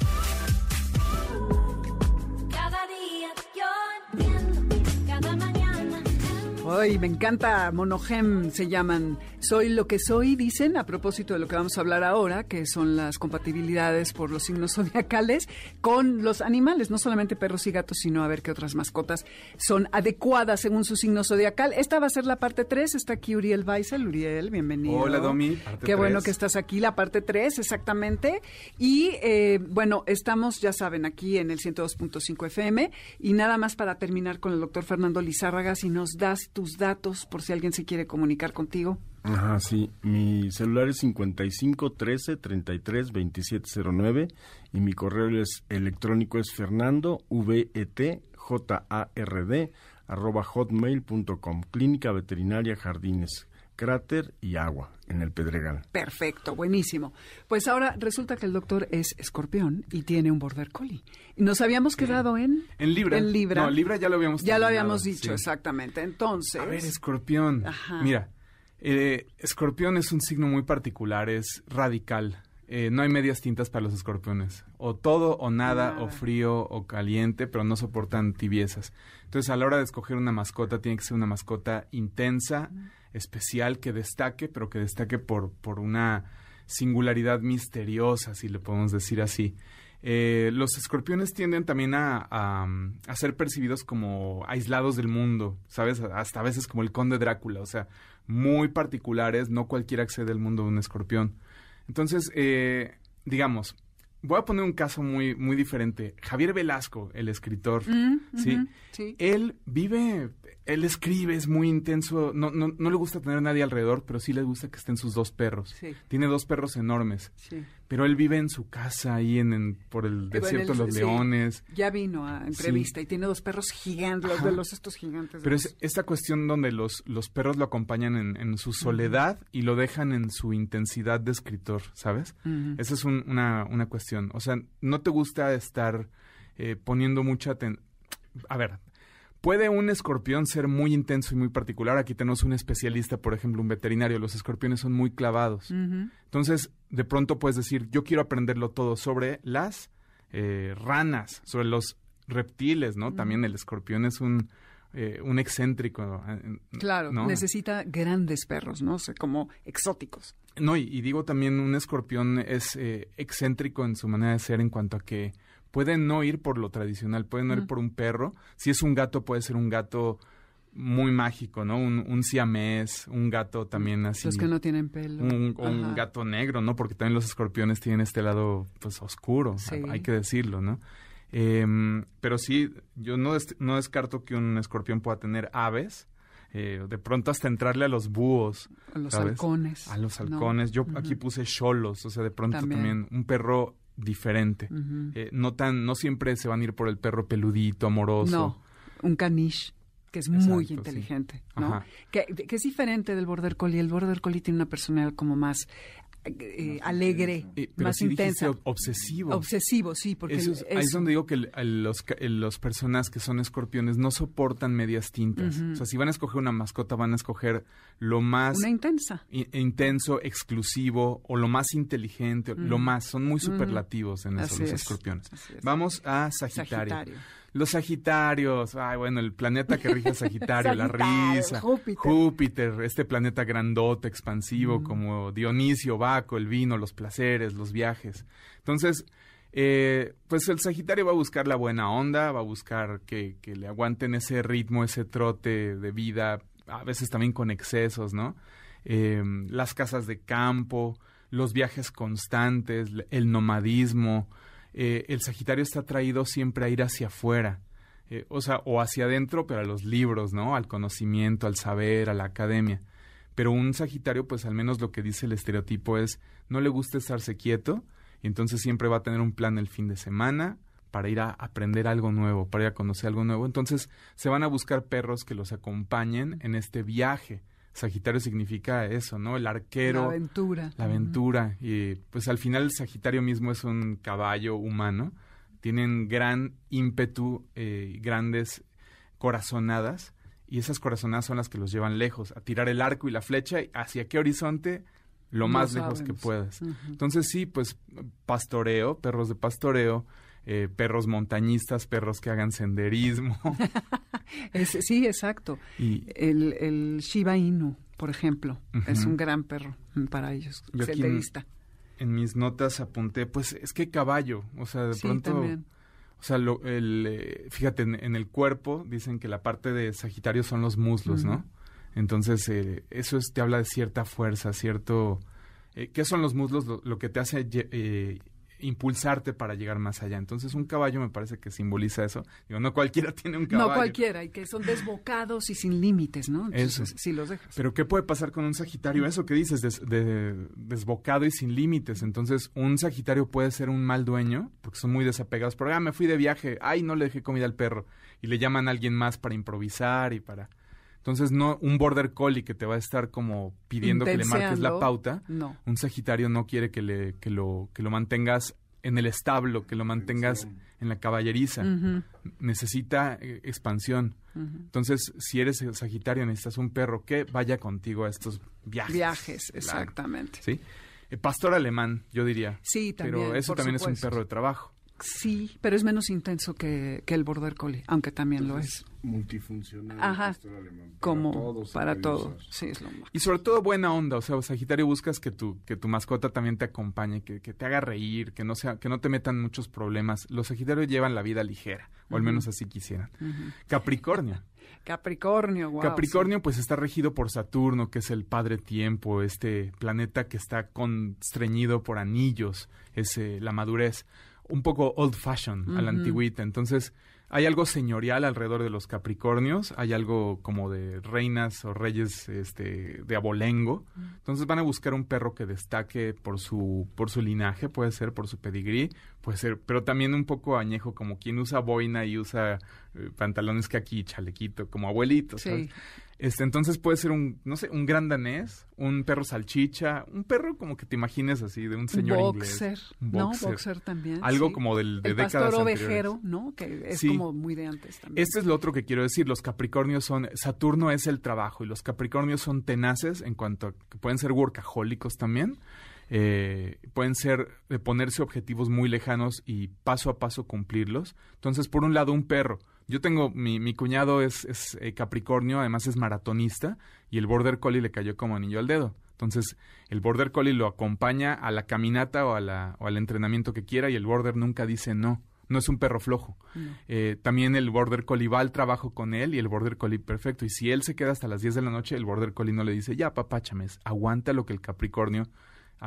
A: Ay, me encanta, monogem se llaman. Soy lo que soy, dicen, a propósito de lo que vamos a hablar ahora, que son las compatibilidades por los signos zodiacales con los animales, no solamente perros y gatos, sino a ver qué otras mascotas son adecuadas según su signo zodiacal. Esta va a ser la parte 3, está aquí Uriel Weissel. Uriel, bienvenido.
E: Hola, Domi.
A: Qué bueno que estás aquí, la parte 3, exactamente. Y eh, bueno, estamos, ya saben, aquí en el 102.5 FM. Y nada más para terminar con el doctor Fernando Lizárraga, si nos das tus datos por si alguien se quiere comunicar contigo.
D: Ajá, sí. Mi celular es 55 13 33 2709 y mi correo es electrónico es fernando v e t j a r d arroba hotmail.com. Clínica Veterinaria Jardines cráter y agua en el Pedregal.
A: Perfecto, buenísimo. Pues ahora resulta que el doctor es escorpión y tiene un border collie. Nos habíamos quedado en...
E: En Libra.
A: En Libra.
E: No, Libra ya lo habíamos
A: Ya lo habíamos dicho, exactamente. Entonces...
E: A ver, escorpión. Ajá. Mira, Eh, escorpión es un signo muy particular, es radical. Eh, no hay medias tintas para los escorpiones. O todo o nada, o frío o caliente, pero no soportan tibiezas. Entonces, a la hora de escoger una mascota, tiene que ser una mascota intensa, especial, que destaque, pero que destaque por, por una singularidad misteriosa, si le podemos decir así. Eh, los escorpiones tienden también a, a, a ser percibidos como aislados del mundo, ¿sabes? Hasta a veces como el conde Drácula, o sea, muy particulares, no cualquiera accede al mundo de un escorpión. Entonces, eh, digamos, voy a poner un caso muy, muy diferente. Javier Velasco, el escritor,
A: Mm,
E: ¿sí?
A: sí.
E: Él vive, él escribe, es muy intenso, no, no, no le gusta tener nadie alrededor, pero sí le gusta que estén sus dos perros.
A: Sí.
E: Tiene dos perros enormes,
A: Sí.
E: pero él vive en su casa ahí en, en- por el desierto de los
A: sí.
E: leones.
A: Ya vino a entrevista y tiene dos perros gigantes, los de los estos gigantes.
E: Pero
A: los-
E: es esta cuestión donde los, los perros lo acompañan en, en su soledad y lo dejan en su intensidad de escritor, ¿sabes? Esa es un- una, una cuestión. O sea, no te gusta estar eh, poniendo mucha atención. A ver, puede un escorpión ser muy intenso y muy particular. Aquí tenemos un especialista, por ejemplo, un veterinario. Los escorpiones son muy clavados. Entonces, de pronto puedes decir, yo quiero aprenderlo todo sobre las eh, ranas, sobre los reptiles, ¿no? También el escorpión es un, eh, un excéntrico. eh,
A: Claro,
E: ¿no?
A: necesita grandes perros, ¿no? O sea, como exóticos.
E: No, y, y digo también, un escorpión es eh, excéntrico en su manera de ser en cuanto a que puede no ir por lo tradicional, puede no ir por un perro. Si es un gato, puede ser un gato muy mágico, ¿no? Un, un siamés, un gato también así.
A: Los que no tienen pelo.
E: un, gato negro, ¿no? Porque también los escorpiones tienen este lado, pues, oscuro,
A: Sí.
E: hay que decirlo, ¿no? Em, pero sí, yo no, des- no descarto que un escorpión pueda tener aves, eh, de pronto hasta entrarle a los búhos,
A: A los
E: ¿sabes?
A: halcones.
E: a los
A: ¿no?
E: halcones. Yo aquí puse cholos, o sea, de pronto
A: También.
E: también, un perro diferente. Eh, no tan, no siempre se van a ir por el perro peludito, amoroso.
A: No, un caniche que es
E: Exacto,
A: muy
E: sí.
A: inteligente, ¿no? Que, que es diferente del border collie. El border collie tiene una personalidad como más eh, alegre,
E: Eh, pero
A: más
E: sí
A: intensa.
E: ob- obsesivo.
A: Obsesivo, sí, porque
E: Eso es- ahí es donde digo que el- el- los, ca- el- los personas que son escorpiones no soportan medias tintas. O sea, si van a escoger una mascota, van a escoger lo más
A: una intensa.
E: intenso, exclusivo o lo más inteligente, lo más. Son muy superlativos en eso
A: Así
E: los
A: es,
E: escorpiones.
A: es.
E: Vamos a Sagitario.
A: Sagitario.
E: Los Sagitarios, ay, bueno, el planeta que rige Sagitario, la risa.
A: Júpiter.
E: Júpiter, este planeta grandote, expansivo,
A: Mm.
E: como Dionisio, Baco, el vino, los placeres, los viajes. Entonces, eh, pues el Sagitario va a buscar la buena onda, va a buscar que, que le aguanten ese ritmo, ese trote de vida, a veces también con excesos, ¿no? Eh, las casas de campo, los viajes constantes, el nomadismo. Eh, el Sagitario está atraído siempre a ir hacia afuera. Eh, o sea, o hacia adentro, pero a los libros, ¿no? Al conocimiento, al saber, a la academia. Pero un Sagitario, pues al menos lo que dice el estereotipo es, no le gusta estarse quieto, y entonces siempre va a tener un plan el fin de semana para ir a aprender algo nuevo, para ir a conocer algo nuevo. Entonces se van a buscar perros que los acompañen en este viaje. Sagitario significa eso, ¿no? El arquero,
A: La aventura.
E: la aventura. Y pues al final el Sagitario mismo es un caballo humano. Tienen gran ímpetu, eh, grandes corazonadas. Y esas corazonadas son las que los llevan lejos, a tirar el arco y la flecha hacia qué horizonte, lo
A: No
E: más lejos que puedas. Entonces sí, pues pastoreo, perros de pastoreo, eh, perros montañistas, perros que hagan senderismo.
A: Es- sí, exacto.
E: y
A: El, el Shiba Inu, por ejemplo, es un gran perro para ellos,
E: Yo aquí en-
A: senderista.
E: en mis notas apunté, pues es que caballo, o sea, de
A: Sí,
E: pronto...
A: también.
E: O sea, lo- el, eh, fíjate, en, en el cuerpo dicen que la parte de Sagitario son los muslos. ¿no? Entonces, eh, eso es, te habla de cierta fuerza, cierto... eh, ¿Qué son los muslos? Lo, lo que te hace eh, impulsarte para llegar más allá. Entonces, un caballo me parece que simboliza eso. Digo, no cualquiera tiene un caballo.
A: No cualquiera, y que son desbocados y sin límites, ¿no? Entonces,
E: Eso.
A: sí los dejas.
E: Pero ¿qué puede pasar con un Sagitario? Eso que dices, des- de- desbocado y sin límites. Entonces, un Sagitario puede ser un mal dueño, porque son muy desapegados. Pero, ah, me fui de viaje, ay, no le dejé comida al perro. Y le llaman a alguien más para improvisar y para... Entonces, no un border collie que te va a estar como pidiendo que le marques la pauta.
A: No.
E: Un Sagitario no quiere que, le, que, lo, que lo mantengas en el establo, que lo mantengas en la caballeriza. Necesita eh, expansión. Entonces, si eres Sagitario, necesitas un perro que vaya contigo a estos viajes.
A: Viajes, exactamente.
E: ¿Sí? Eh, pastor alemán, yo diría.
A: Sí, también.
E: Pero eso también es un perro de trabajo.
A: Sí, pero es menos intenso que, que el Border Collie, aunque también lo es.
D: Multifuncional.
A: Ajá. Como para todo. Sí, es lo más.
E: Y sobre todo buena onda, o sea, Sagitario buscas que tu, que tu mascota también te acompañe, que, que te haga reír, que no sea, que no te metan muchos problemas. Los Sagitarios llevan la vida ligera, o al menos así quisieran. Capricornio.
A: Capricornio, wow.
E: Capricornio pues está regido por Saturno, que es el padre tiempo, este planeta que está constreñido por anillos, es eh, la madurez un poco old fashion, a la antigüita. Entonces, hay algo señorial alrededor de los Capricornios, hay algo como de reinas o reyes este, de abolengo. Entonces van a buscar un perro que destaque por su, por su linaje, puede ser por su pedigrí, puede ser, pero también un poco añejo, como quien usa boina y usa eh, pantalones que aquí, chalequito, como abuelito. Sí. Este, entonces puede ser un, no sé, un gran danés, un perro salchicha, un perro como que te imagines así, de un señor
A: boxer,
E: inglés.
A: ¿no? Boxer también.
E: Algo como del, de
A: el
E: décadas
A: pastor ovejero, ¿no? Que es como muy de antes también.
E: Este es lo otro que quiero decir. Los Capricornios son. Saturno es el trabajo y los Capricornios son tenaces en cuanto a que pueden ser workahólicos también. Eh, pueden ser de ponerse objetivos muy lejanos y paso a paso cumplirlos. Entonces, por un lado, un perro. Yo tengo, mi, mi cuñado es, es eh, Capricornio, además es maratonista, y el Border Collie le cayó como anillo al dedo. Entonces, el Border Collie lo acompaña a la caminata o, a la, o al entrenamiento que quiera y el Border nunca dice no. No es un perro flojo. Eh, también el Border Collie va al trabajo con él y el Border Collie perfecto. Y si él se queda hasta las 10 de la noche, el Border Collie no le dice, ya, papáchames, aguanta lo que el Capricornio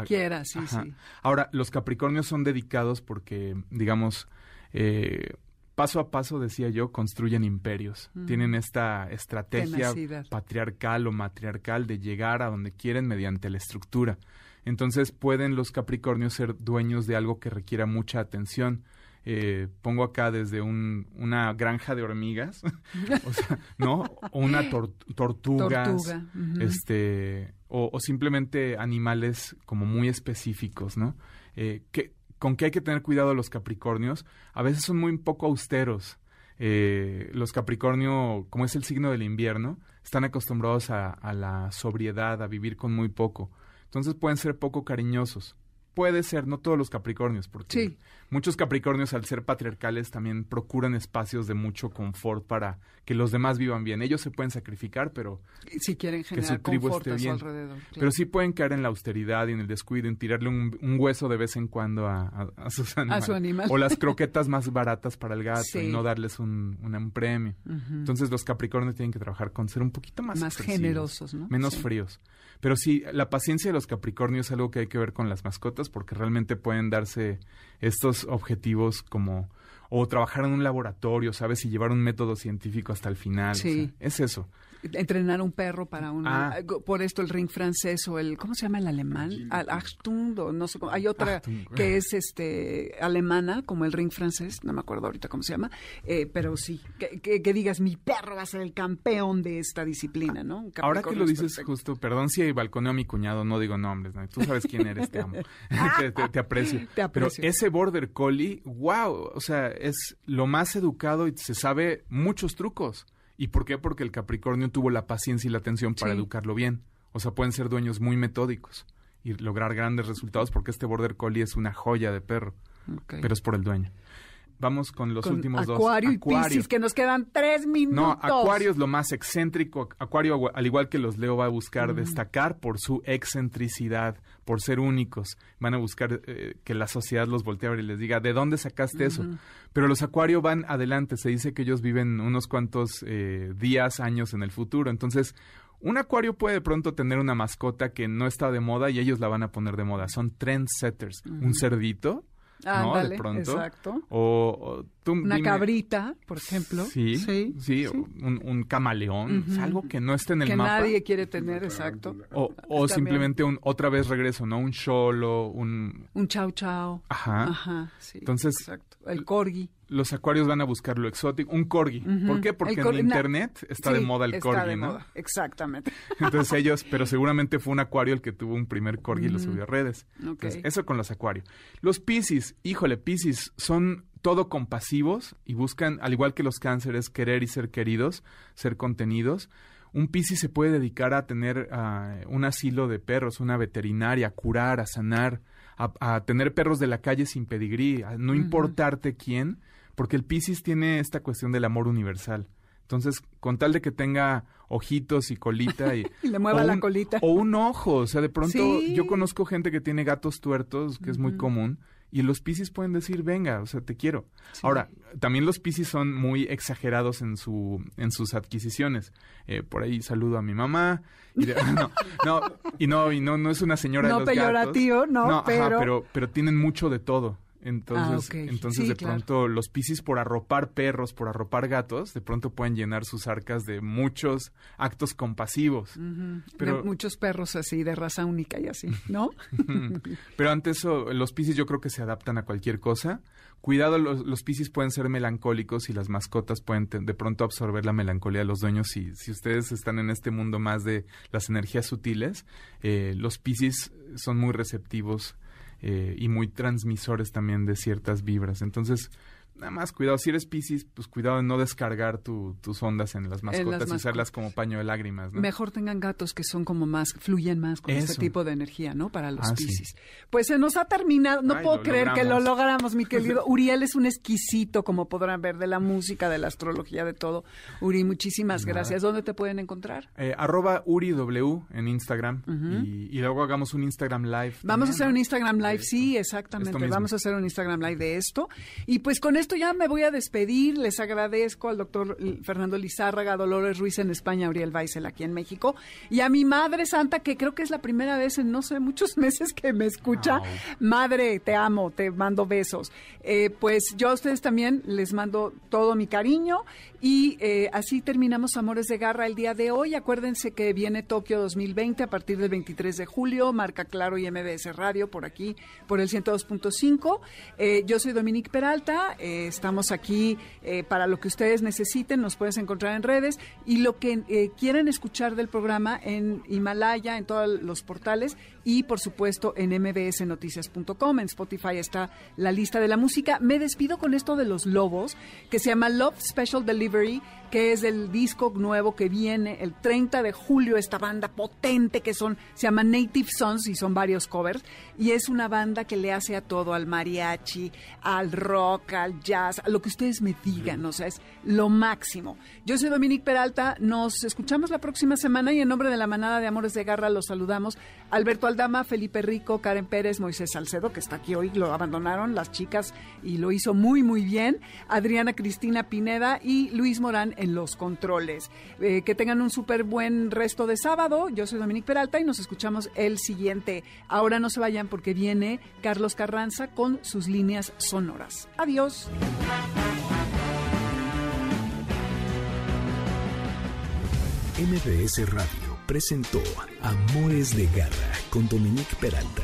A: quiera, sí, sí.
E: Ahora, los Capricornios son dedicados porque, digamos, eh, paso a paso, decía yo, construyen imperios. Tienen esta estrategia
A: Tenacidad.
E: patriarcal o matriarcal de llegar a donde quieren mediante la estructura. Entonces pueden los Capricornios ser dueños de algo que requiera mucha atención. Eh, pongo acá desde un, una granja de hormigas, o sea, ¿no? O una tor- tortugas,
A: Tortuga,
E: este, o, o simplemente animales como muy específicos, ¿no? Eh, que, con que hay que tener cuidado los Capricornios, a veces son muy poco austeros. Eh, los Capricornio, como es el signo del invierno, están acostumbrados a, a la sobriedad, a vivir con muy poco. Entonces pueden ser poco cariñosos. Puede ser, no todos los Capricornios, porque
A: Sí.
E: muchos Capricornios al ser patriarcales también procuran espacios de mucho confort para que los demás vivan bien. Ellos se pueden sacrificar, pero
A: Si quieren
E: su
A: generar
E: tribu
A: confort
E: esté
A: a su
E: bien.
A: alrededor. claro.
E: pero sí pueden caer en la austeridad y en el descuido, en tirarle un, un hueso de vez en cuando a, a- a sus animales.
A: su animal.
E: O las croquetas más baratas para el gato
A: Sí.
E: y no darles un, un- un premio. Entonces los Capricornios tienen que trabajar con ser un poquito más,
A: generosos, ¿no?
E: Menos
A: Sí.
E: fríos. Pero sí, la paciencia de los Capricornios es algo que hay que ver con las mascotas porque realmente pueden darse estos objetivos como o trabajar en un laboratorio, ¿sabes? Y llevar un método científico hasta el final. o
A: Sí.
E: sea, es eso.
A: Entrenar un perro para un...
E: Ah.
A: Por esto el ring francés o el... ¿Cómo se llama el alemán? Al Achtung, o no sé cómo. Hay otra
E: Achtung.
A: que es este alemana, como el ring francés, no me acuerdo ahorita cómo se llama, eh, pero sí, que, que- que digas, mi perro va a ser el campeón de esta disciplina, ¿no?
E: Ahora que lo
A: es
E: dices
A: perfecto.
E: justo, perdón si balconeo a mi cuñado, no digo nombres, ¿no? tú sabes quién eres, te amo, te, te- te aprecio.
A: Te aprecio.
E: Pero ese border collie, wow, o sea, es lo más educado y se sabe muchos trucos. ¿Y por qué? Porque el Capricornio tuvo la paciencia y la atención para
A: Sí.
E: educarlo bien. O sea, pueden ser dueños muy metódicos y lograr grandes resultados porque este border collie es una joya de perro, pero es por el dueño. Vamos con los
A: Con
E: últimos dos.
A: Acuario y Piscis, que nos quedan tres minutos.
E: No, Acuario es lo más excéntrico. Acuario, al igual que los Leo, va a buscar destacar por su excentricidad, por ser únicos. Van a buscar eh, que la sociedad los voltee a ver y les diga, ¿de dónde sacaste eso? Pero los Acuario van adelante. Se dice que ellos viven unos cuantos eh, días, años en el futuro. Entonces, un Acuario puede de pronto tener una mascota que no está de moda y ellos la van a poner de moda. Son trendsetters. Un cerdito. ¿No?
A: Ándale,
E: de pronto.
A: exacto.
E: O, o tú
A: Una
E: dime-
A: cabrita, por ejemplo.
E: Sí, sí,
A: sí.
E: Un, un camaleón, algo que no esté en el
A: que
E: mapa.
A: nadie quiere tener, exacto.
E: O, simplemente un otra vez regreso, ¿no? Un cholo, un...
A: Un chau chau.
E: Ajá.
A: Ajá, sí.
E: Entonces-
A: Exacto. El corgi.
E: los acuarios van a buscar lo exótico, un corgi. ¿Por qué? Porque en internet está de moda el corgi, ¿no?
A: Exactamente.
E: Entonces ellos, pero seguramente fue un acuario el que tuvo un primer corgi y lo subió a redes. eso con los acuarios. Los piscis, híjole, piscis son todo compasivos y buscan, al igual que los cánceres, querer y ser queridos, ser contenidos. Un piscis se puede dedicar a tener ah, un asilo de perros, una veterinaria, a curar, a sanar, a, tener perros de la calle sin pedigrí, a no importarte quién, porque el Piscis tiene esta cuestión del amor universal. Entonces, con tal de que tenga ojitos y colita y,
A: le mueva la colita
E: o un ojo, o sea, de pronto yo conozco gente que tiene gatos tuertos, que es muy común, y los Piscis pueden decir, venga, o sea, te quiero. Ahora, también los Piscis son muy exagerados en, su, en sus adquisiciones. Eh, por ahí saludo a mi mamá. Y no, no, y no, y no, no es una señora
A: no
E: de los
A: peyorativo, no,
E: no
A: pero...
E: pero... pero tienen mucho de todo. Entonces, ah, entonces de pronto los piscis por arropar perros, por arropar gatos, de pronto pueden llenar sus arcas de muchos actos compasivos.
A: Pero, muchos perros así, de raza única y así, ¿no?
E: Pero antes eso, los piscis yo creo que se adaptan a cualquier cosa. Cuidado, los, los piscis pueden ser melancólicos y las mascotas pueden de pronto absorber la melancolía de los dueños. Si, si ustedes están en este mundo más de las energías sutiles, eh, los piscis son muy receptivos eh, y muy transmisores también de ciertas vibras. Entonces, nada más cuidado, si eres Pisces, pues cuidado de no descargar tus ondas en las mascotas y usarlas como paño de lágrimas.
A: Mejor tengan gatos que son como más, fluyen más con este tipo de energía, ¿no? Para los ah, Pisces. Pues se nos ha terminado, no puedo creer que lo logramos, mi querido. Uriel es un exquisito, como podrán ver, de la música, de la astrología, de todo. Uri, muchísimas gracias. ¿Dónde te pueden encontrar?
E: Eh, arroba UriW en Instagram y, luego hagamos un Instagram Live.
A: Vamos a hacer un Instagram Live, sí, exactamente. Vamos a hacer un Instagram Live de esto. Y pues con esto esto ya me voy a despedir. Les agradezco al doctor Fernando Lizárraga, Dolores Ruiz en España, Uriel Weissel aquí en México, y a mi Madre Santa, que creo que es la primera vez en no sé muchos meses que me escucha. Madre, te amo, te mando besos. Eh, pues yo a ustedes también les mando todo mi cariño y eh, así terminamos Amores de Garra el día de hoy. Acuérdense que viene Tokio 2020 a partir del 23 de julio, marca Claro y MBS Radio por aquí, por el 102.5. Eh, yo soy Dominique Peralta, eh, estamos aquí para lo que ustedes necesiten, nos puedes encontrar en redes y lo que quieren escuchar del programa en Himalaya, en todos los portales y por supuesto en mbsnoticias.com. En Spotify está la lista de la música. Me despido con esto de los lobos, que se llama Love Special Delivery que es el disco nuevo que viene el 30 de julio, esta banda potente que son, se llama Native Sons y son varios covers, y es una banda que le hace a todo, al mariachi, al rock, al jazz, a lo que ustedes me digan, o sea, es lo máximo. Yo soy Dominique Peralta, nos escuchamos la próxima semana y en nombre de la manada de Amores de Garra los saludamos. Alberto Aldama, Felipe Rico, Karen Pérez, Moisés Salcedo, que está aquí hoy, lo abandonaron las chicas y lo hizo muy, muy bien, Adriana Cristina Pineda y Luis Morán en los controles. Eh, que tengan un súper buen resto de sábado. Yo soy Dominique Peralta y nos escuchamos el siguiente. Ahora no se vayan porque viene Carlos Carranza con sus líneas sonoras. Adiós.
B: MBS Radio presentó Amores de Garra con Dominique Peralta.